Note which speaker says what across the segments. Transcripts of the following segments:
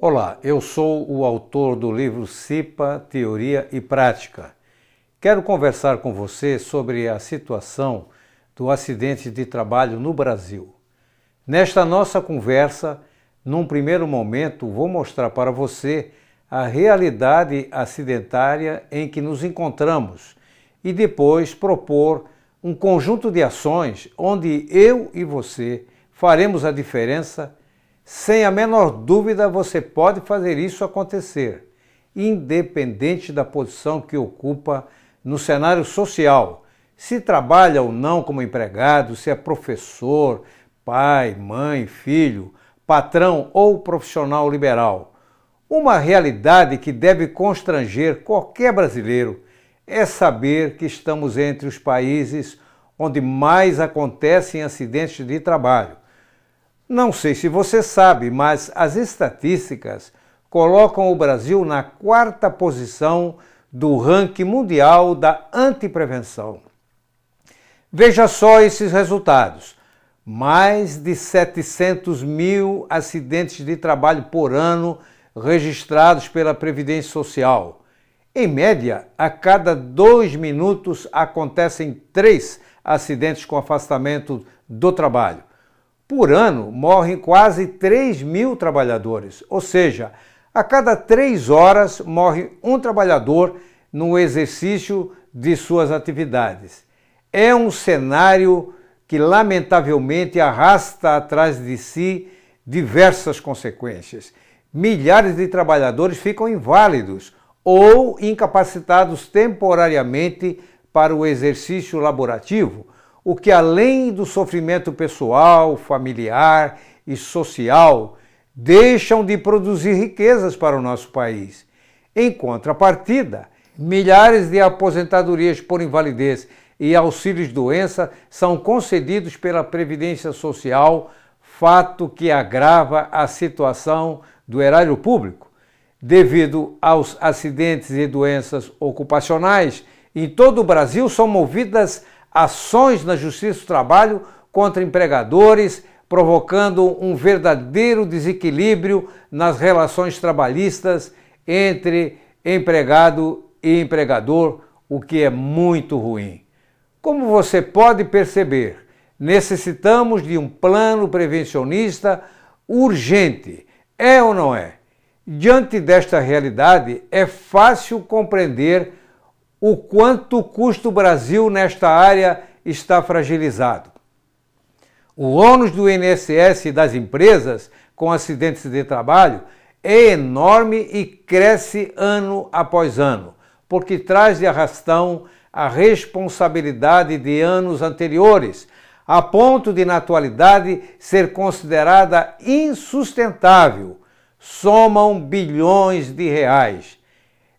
Speaker 1: Olá, eu sou o autor do livro CIPA Teoria e Prática. Quero conversar com você sobre a situação do acidente de trabalho no Brasil. Nesta nossa conversa, num primeiro momento, vou mostrar para você a realidade acidentária em que nos encontramos e depois propor um conjunto de ações onde eu e você faremos a diferença. Sem a menor dúvida, você pode fazer isso acontecer, independente da posição que ocupa no cenário social. Se trabalha ou não como empregado, se é professor, pai, mãe, filho, patrão ou profissional liberal. Uma realidade que deve constranger qualquer brasileiro é saber que estamos entre os países onde mais acontecem acidentes de trabalho. Não sei se você sabe, mas as estatísticas colocam o Brasil na quarta posição do ranking mundial da antiprevenção. Veja só esses resultados: mais de 700 mil acidentes de trabalho por ano registrados pela Previdência Social. Em média, a cada dois minutos acontecem três acidentes com afastamento do trabalho. Por ano, morrem quase 3 mil trabalhadores, ou seja, a cada três horas morre um trabalhador no exercício de suas atividades. É um cenário que, lamentavelmente, arrasta atrás de si diversas consequências. Milhares de trabalhadores ficam inválidos ou incapacitados temporariamente para o exercício laborativo, o que, além do sofrimento pessoal, familiar e social, deixam de produzir riquezas para o nosso país. Em contrapartida, milhares de aposentadorias por invalidez e auxílios-doença são concedidos pela Previdência Social, fato que agrava a situação do erário público. Devido aos acidentes e doenças ocupacionais, em todo o Brasil são movidas ações na Justiça do Trabalho contra empregadores provocando um verdadeiro desequilíbrio nas relações trabalhistas entre empregado e empregador, o que é muito ruim. Como você pode perceber, necessitamos de um plano prevencionista urgente. É ou não é? Diante desta realidade, é fácil compreender o quanto custa o Brasil nesta área está fragilizado. O ônus do INSS e das empresas com acidentes de trabalho é enorme e cresce ano após ano, porque traz de arrastão a responsabilidade de anos anteriores, a ponto de, na atualidade, ser considerada insustentável. Somam bilhões de reais.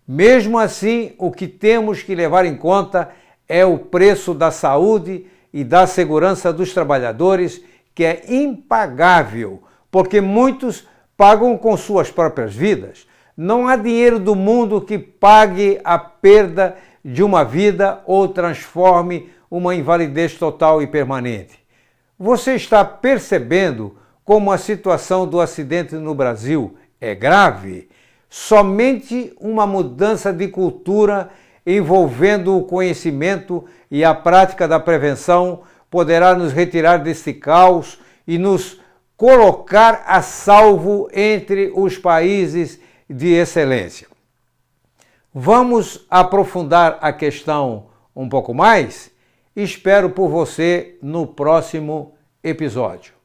Speaker 1: Mesmo assim, o que temos que levar em conta é o preço da saúde e da segurança dos trabalhadores, que é impagável, porque muitos pagam com suas próprias vidas. Não há dinheiro do mundo que pague a perda de uma vida ou transforme uma invalidez total e permanente. Você está percebendo como a situação do acidente no Brasil é grave? Somente uma mudança de cultura envolvendo o conhecimento e a prática da prevenção poderá nos retirar desse caos e nos colocar a salvo entre os países de excelência. Vamos aprofundar a questão um pouco mais? Espero por você no próximo episódio.